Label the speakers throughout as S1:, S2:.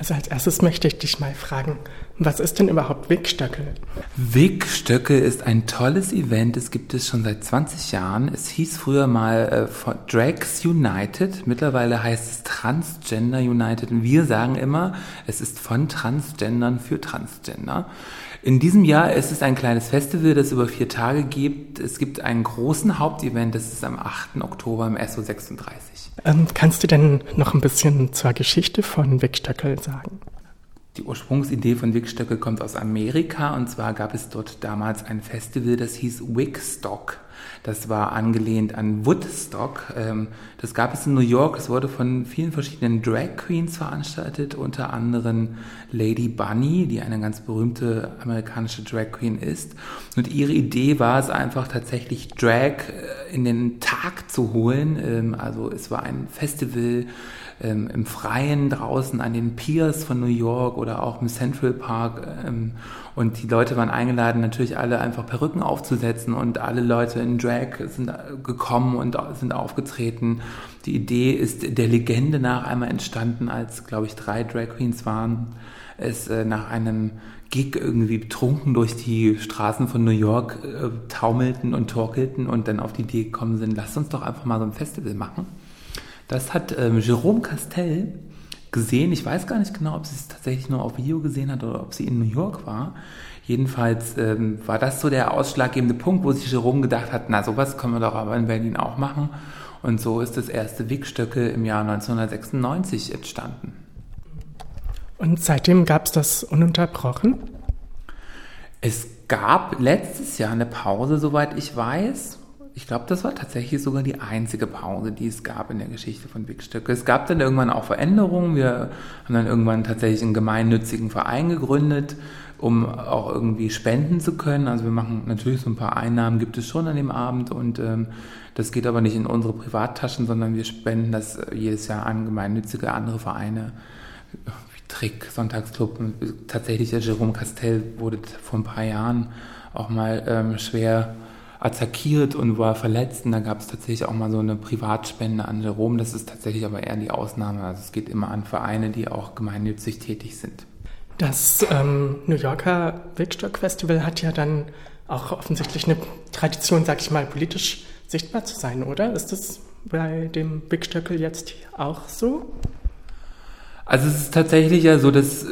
S1: Also als erstes möchte ich dich mal fragen, was ist denn überhaupt Wigstöckel?
S2: Wigstöckel ist ein tolles Event, es gibt es schon seit 20 Jahren. Es hieß früher mal äh, Drags United, mittlerweile heißt es Transgender United und wir sagen immer, es ist von Transgendern für Transgender. In diesem Jahr ist es ein kleines Festival, das über vier Tage gibt. Es gibt einen großen Hauptevent, das ist am 8. Oktober im SO 36.
S1: Ähm, kannst du denn noch ein bisschen zur Geschichte von Wickstöckel sagen?
S2: Die Ursprungsidee von Wickstöckel kommt aus Amerika und zwar gab es dort damals ein Festival, das hieß Wigstock. Das war angelehnt an Woodstock. Ähm, das gab es in New York. Es wurde von vielen verschiedenen Drag Queens veranstaltet, unter anderem Lady Bunny, die eine ganz berühmte amerikanische Drag Queen ist. Und ihre Idee war es einfach tatsächlich Drag äh, in den Tag zu holen. Ähm, also es war ein Festival ähm, im Freien draußen an den Piers von New York oder auch im Central Park. Ähm, und die Leute waren eingeladen, natürlich alle einfach Perücken aufzusetzen und alle Leute in Drag sind gekommen und sind aufgetreten. Die Idee ist der Legende nach einmal entstanden, als, glaube ich, drei Drag Queens waren. Es äh, nach einem Gig irgendwie betrunken durch die Straßen von New York äh, taumelten und torkelten und dann auf die Idee gekommen sind, lasst uns doch einfach mal so ein Festival machen. Das hat ähm, Jerome Castell gesehen. Ich weiß gar nicht genau, ob sie es tatsächlich nur auf Video gesehen hat oder ob sie in New York war. Jedenfalls ähm, war das so der ausschlaggebende Punkt, wo sich Jerome gedacht hat, na sowas können wir doch aber in Berlin auch machen. Und so ist das erste Wigstöcke im Jahr 1996 entstanden.
S1: Und seitdem gab es das ununterbrochen?
S2: Es gab letztes Jahr eine Pause, soweit ich weiß ich glaube, das war tatsächlich sogar die einzige Pause, die es gab in der Geschichte von Big Stöcke. Es gab dann irgendwann auch Veränderungen. Wir haben dann irgendwann tatsächlich einen gemeinnützigen Verein gegründet, um auch irgendwie spenden zu können. Also wir machen natürlich so ein paar Einnahmen, gibt es schon an dem Abend und ähm, das geht aber nicht in unsere Privattaschen, sondern wir spenden das jedes Jahr an gemeinnützige andere Vereine. Wie Trick, Sonntagsclub. Tatsächlich, der Jerome Castell wurde vor ein paar Jahren auch mal ähm, schwer attackiert und war verletzt. Und da gab es tatsächlich auch mal so eine Privatspende an Jerome. Das ist tatsächlich aber eher die Ausnahme. Also es geht immer an Vereine, die auch gemeinnützig tätig sind.
S1: Das ähm, New Yorker Wegstock Festival hat ja dann auch offensichtlich eine Tradition, sag ich mal, politisch sichtbar zu sein, oder? Ist das bei dem Wigstöckel jetzt auch so?
S2: Also es ist tatsächlich ja so, dass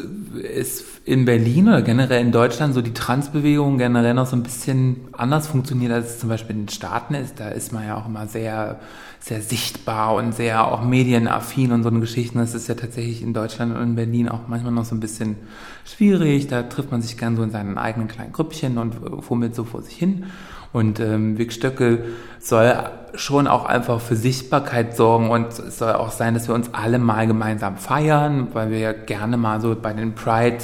S2: es in Berlin oder generell in Deutschland so die Transbewegung generell noch so ein bisschen anders funktioniert, als es zum Beispiel in den Staaten ist. Da ist man ja auch immer sehr, sehr sichtbar und sehr auch medienaffin und so eine Geschichten. Das ist ja tatsächlich in Deutschland und in Berlin auch manchmal noch so ein bisschen schwierig. Da trifft man sich gern so in seinen eigenen kleinen Grüppchen und fummelt so vor sich hin. Und ähm, Vic soll schon auch einfach für Sichtbarkeit sorgen und es soll auch sein, dass wir uns alle mal gemeinsam feiern, weil wir ja gerne mal so bei den Pride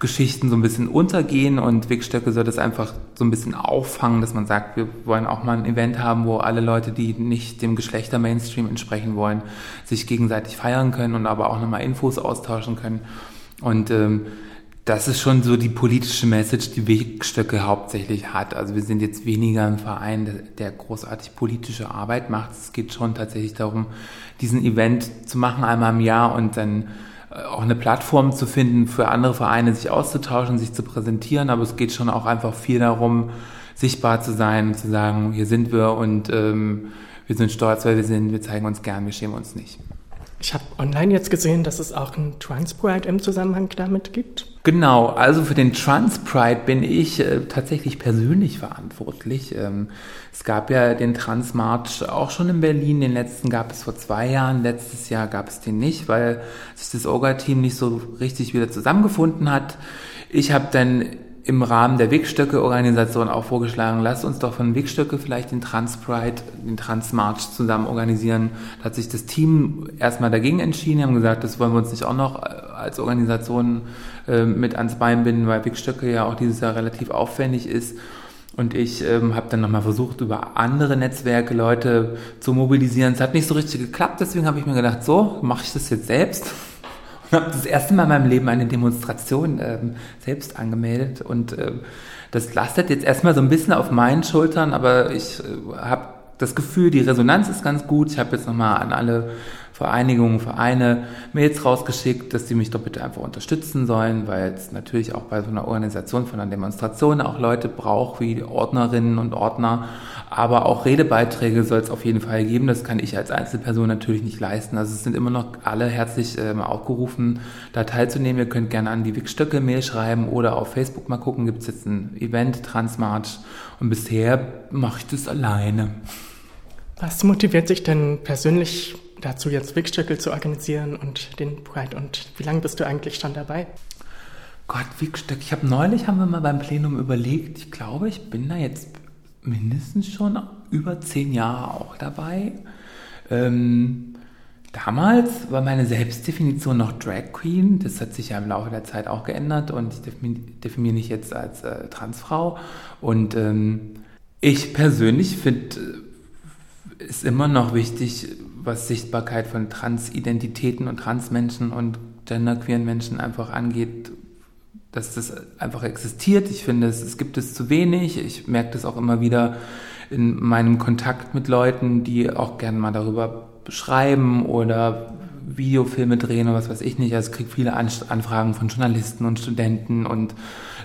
S2: Geschichten so ein bisschen untergehen und Wigstöcke soll das einfach so ein bisschen auffangen, dass man sagt, wir wollen auch mal ein Event haben, wo alle Leute, die nicht dem Geschlechter-Mainstream entsprechen wollen, sich gegenseitig feiern können und aber auch nochmal Infos austauschen können. Und ähm, das ist schon so die politische Message, die Wegstöcke hauptsächlich hat. Also wir sind jetzt weniger ein Verein, der, großartig politische Arbeit macht. Es geht schon tatsächlich darum, diesen Event zu machen einmal im Jahr und dann äh, auch eine Plattform zu finden, für andere Vereine sich auszutauschen, sich zu präsentieren. Aber es geht schon auch einfach viel darum, sichtbar zu sein, zu sagen, hier sind wir und ähm, wir sind stolz, weil wir sind, wir zeigen uns gern, wir schämen uns nicht.
S1: Ich habe online jetzt gesehen, dass es auch ein Transpride im Zusammenhang damit gibt.
S2: Genau, also für den Transpride bin ich äh, tatsächlich persönlich verantwortlich. Ähm, es gab ja den Transmarch auch schon in Berlin. Den letzten gab es vor zwei Jahren. Letztes Jahr gab es den nicht, weil sich das Orga-Team nicht so richtig wieder zusammengefunden hat. Ich habe dann im Rahmen der Wegstöcke-Organisation auch vorgeschlagen, lasst uns doch von Wegstöcke vielleicht den Transpride, den Transmarch zusammen organisieren. Da hat sich das Team erstmal dagegen entschieden, haben gesagt, das wollen wir uns nicht auch noch äh, als Organisation äh, mit ans Bein binden, weil Wegstöcke ja auch dieses Jahr relativ aufwendig ist. Und ich ähm, habe dann nochmal versucht, über andere Netzwerke Leute zu mobilisieren. Es hat nicht so richtig geklappt, deswegen habe ich mir gedacht, so, mache ich das jetzt selbst habe das erste Mal in meinem Leben eine Demonstration ähm, selbst angemeldet und äh, das lastet jetzt erstmal so ein bisschen auf meinen Schultern, aber ich äh, habe das Gefühl, die Resonanz ist ganz gut. Ich habe jetzt nochmal an alle Vereinigungen, Vereine Mails rausgeschickt, dass sie mich doch bitte einfach unterstützen sollen, weil es natürlich auch bei so einer Organisation von einer Demonstration auch Leute braucht, wie Ordnerinnen und Ordner, aber auch Redebeiträge soll es auf jeden Fall geben. Das kann ich als Einzelperson natürlich nicht leisten. Also es sind immer noch alle herzlich äh, aufgerufen, da teilzunehmen. Ihr könnt gerne an die Wickstöcke Mail schreiben oder auf Facebook mal gucken. Gibt es jetzt ein Event, Transmarch. Und bisher mache ich das alleine.
S1: Was motiviert sich denn persönlich dazu, jetzt Wickstöcke zu organisieren und den Pride? Und wie lange bist du eigentlich schon dabei?
S2: Gott, Wickstöcke. Ich habe neulich, haben wir mal beim Plenum überlegt, ich glaube, ich bin da jetzt mindestens schon über zehn Jahre auch dabei. Ähm, damals war meine Selbstdefinition noch Drag Queen. Das hat sich ja im Laufe der Zeit auch geändert und ich definiere mich jetzt als äh, Transfrau. Und ähm, ich persönlich finde, äh, ist immer noch wichtig, was Sichtbarkeit von Transidentitäten und Transmenschen und genderqueeren Menschen einfach angeht, dass das einfach existiert. Ich finde, es, es gibt es zu wenig. Ich merke das auch immer wieder in meinem Kontakt mit Leuten, die auch gerne mal darüber schreiben oder Videofilme drehen oder was weiß ich nicht. Also ich kriege viele Anfragen von Journalisten und Studenten und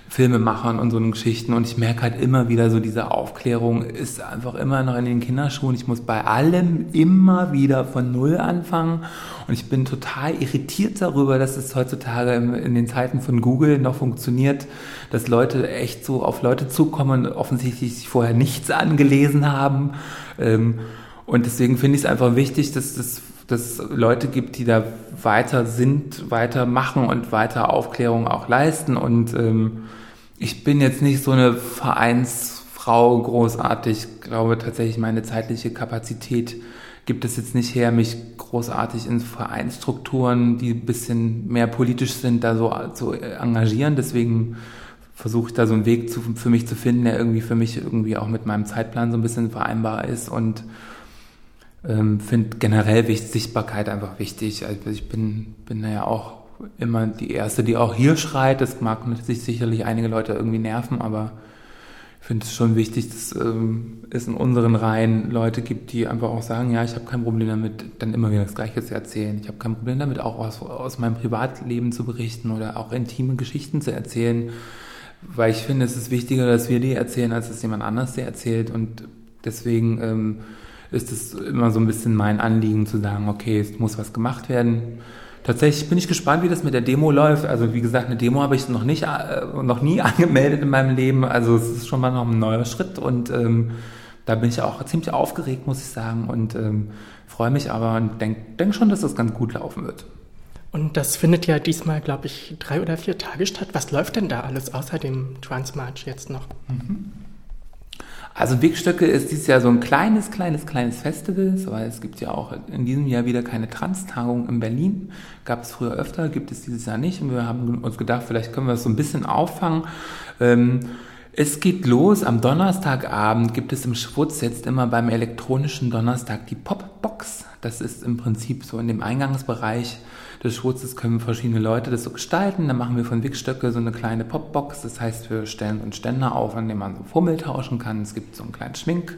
S2: Filmemachern und so Geschichten. Und ich merke halt immer wieder so, diese Aufklärung ist einfach immer noch in den Kinderschuhen. Ich muss bei allem immer wieder von Null anfangen. Und ich bin total irritiert darüber, dass es heutzutage in den Zeiten von Google noch funktioniert, dass Leute echt so auf Leute zukommen und offensichtlich sich vorher nichts angelesen haben. Ähm, und deswegen finde ich es einfach wichtig, dass das dass Leute gibt, die da weiter sind, weiter machen und weiter Aufklärung auch leisten. Und ähm, ich bin jetzt nicht so eine Vereinsfrau großartig. Ich glaube tatsächlich, meine zeitliche Kapazität gibt es jetzt nicht her, mich großartig in Vereinsstrukturen, die ein bisschen mehr politisch sind, da so zu engagieren. Deswegen versuche ich da so einen Weg zu, für mich zu finden, der irgendwie für mich irgendwie auch mit meinem Zeitplan so ein bisschen vereinbar ist und ähm, finde generell Sichtbarkeit einfach wichtig. Also ich bin, bin ja auch immer die Erste, die auch hier schreit. Das mag sich sicherlich einige Leute irgendwie nerven, aber ich finde es schon wichtig, dass ähm, es in unseren Reihen Leute gibt, die einfach auch sagen, ja, ich habe kein Problem damit, dann immer wieder das Gleiche zu erzählen. Ich habe kein Problem damit, auch aus, aus meinem Privatleben zu berichten oder auch intime Geschichten zu erzählen, weil ich finde, es ist wichtiger, dass wir die erzählen, als dass jemand anders die erzählt und deswegen ähm, ist es immer so ein bisschen mein Anliegen zu sagen, okay, es muss was gemacht werden. Tatsächlich bin ich gespannt, wie das mit der Demo läuft. Also wie gesagt, eine Demo habe ich noch nicht, äh, noch nie angemeldet in meinem Leben. Also es ist schon mal noch ein neuer Schritt und ähm, da bin ich auch ziemlich aufgeregt, muss ich sagen, und ähm, freue mich aber und denke denk schon, dass das ganz gut laufen wird.
S1: Und das findet ja diesmal, glaube ich, drei oder vier Tage statt. Was läuft denn da alles außer dem Transmarch jetzt noch? Mhm.
S2: Also Wegstöcke ist dieses Jahr so ein kleines, kleines, kleines Festival, weil es gibt ja auch in diesem Jahr wieder keine Trans-Tagung in Berlin. Gab es früher öfter, gibt es dieses Jahr nicht. Und wir haben uns gedacht, vielleicht können wir es so ein bisschen auffangen. Ähm, es geht los am Donnerstagabend, gibt es im Schwutz jetzt immer beim elektronischen Donnerstag die Popbox. Das ist im Prinzip so in dem Eingangsbereich des Schwurzes können verschiedene Leute das so gestalten. Dann machen wir von Wickstöcke so eine kleine Popbox. Das heißt, wir stellen uns Ständer auf, an dem man so Fummel tauschen kann. Es gibt so einen kleinen Schmink,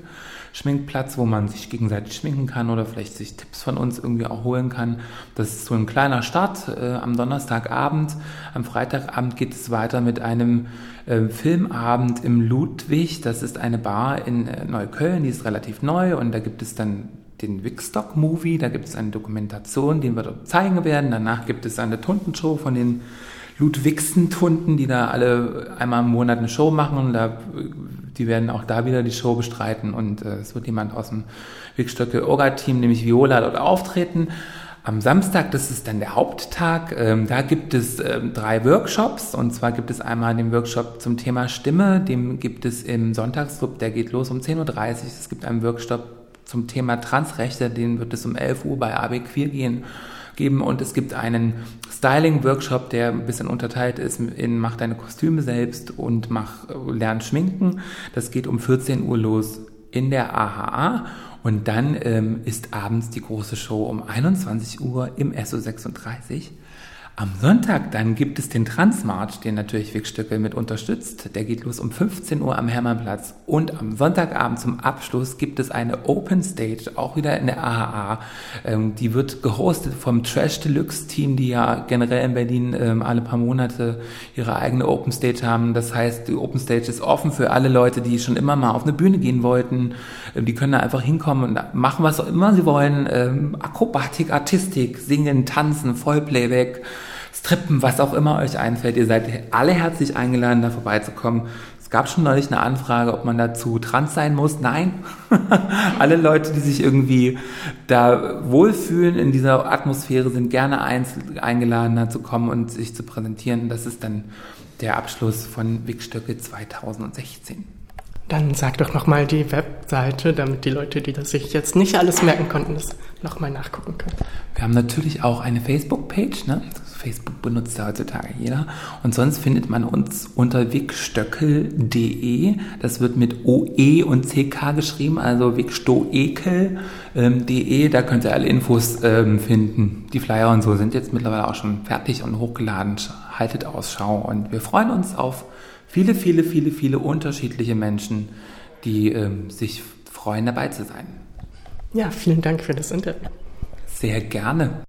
S2: Schminkplatz, wo man sich gegenseitig schminken kann oder vielleicht sich Tipps von uns irgendwie auch holen kann. Das ist so ein kleiner Start äh, am Donnerstagabend. Am Freitagabend geht es weiter mit einem äh, Filmabend im Ludwig. Das ist eine Bar in äh, Neukölln, die ist relativ neu und da gibt es dann den Wickstock-Movie, da gibt es eine Dokumentation, die wir dort zeigen werden. Danach gibt es eine Tuntenshow von den Ludwigsen-Tunden, die da alle einmal im Monat eine Show machen. Und da, die werden auch da wieder die Show bestreiten. Und äh, es wird jemand aus dem Wickstöcke-Orga-Team, nämlich Viola, dort auftreten. Am Samstag, das ist dann der Haupttag, ähm, da gibt es ähm, drei Workshops. Und zwar gibt es einmal den Workshop zum Thema Stimme, den gibt es im Sonntagsclub, der geht los um 10.30 Uhr. Es gibt einen Workshop zum Thema Transrechte, den wird es um 11 Uhr bei AB Queer gehen, geben und es gibt einen Styling-Workshop, der ein bisschen unterteilt ist in mach deine Kostüme selbst und mach lern schminken. Das geht um 14 Uhr los in der AHA und dann ähm, ist abends die große Show um 21 Uhr im SO36. Am Sonntag dann gibt es den Transmarch, den natürlich Wigstöckel mit unterstützt. Der geht los um 15 Uhr am Hermannplatz. Und am Sonntagabend zum Abschluss gibt es eine Open Stage, auch wieder in der AHA. Ähm, die wird gehostet vom Trash Deluxe Team, die ja generell in Berlin ähm, alle paar Monate ihre eigene Open Stage haben. Das heißt, die Open Stage ist offen für alle Leute, die schon immer mal auf eine Bühne gehen wollten. Ähm, die können da einfach hinkommen und machen, was auch immer sie wollen. Ähm, Akrobatik, Artistik, singen, tanzen, Vollplayback. Strippen, was auch immer euch einfällt. Ihr seid alle herzlich eingeladen, da vorbeizukommen. Es gab schon neulich eine Anfrage, ob man dazu trans sein muss. Nein. alle Leute, die sich irgendwie da wohlfühlen in dieser Atmosphäre, sind gerne eingeladen, da zu kommen und sich zu präsentieren. Das ist dann der Abschluss von Wickstöcke 2016.
S1: Dann sag doch nochmal die Webseite, damit die Leute, die das sich jetzt nicht alles merken konnten, das nochmal nachgucken können.
S2: Wir haben natürlich auch eine Facebook-Page, ne? Facebook benutzt ja heutzutage jeder. Und sonst findet man uns unter wigstöckel.de. Das wird mit OE und CK geschrieben, also wigstoekel.de. Da könnt ihr alle Infos ähm, finden. Die Flyer und so sind jetzt mittlerweile auch schon fertig und hochgeladen. Haltet Ausschau und wir freuen uns auf viele, viele, viele, viele unterschiedliche Menschen, die ähm, sich freuen, dabei zu sein.
S1: Ja, vielen Dank für das Interview.
S2: Sehr gerne.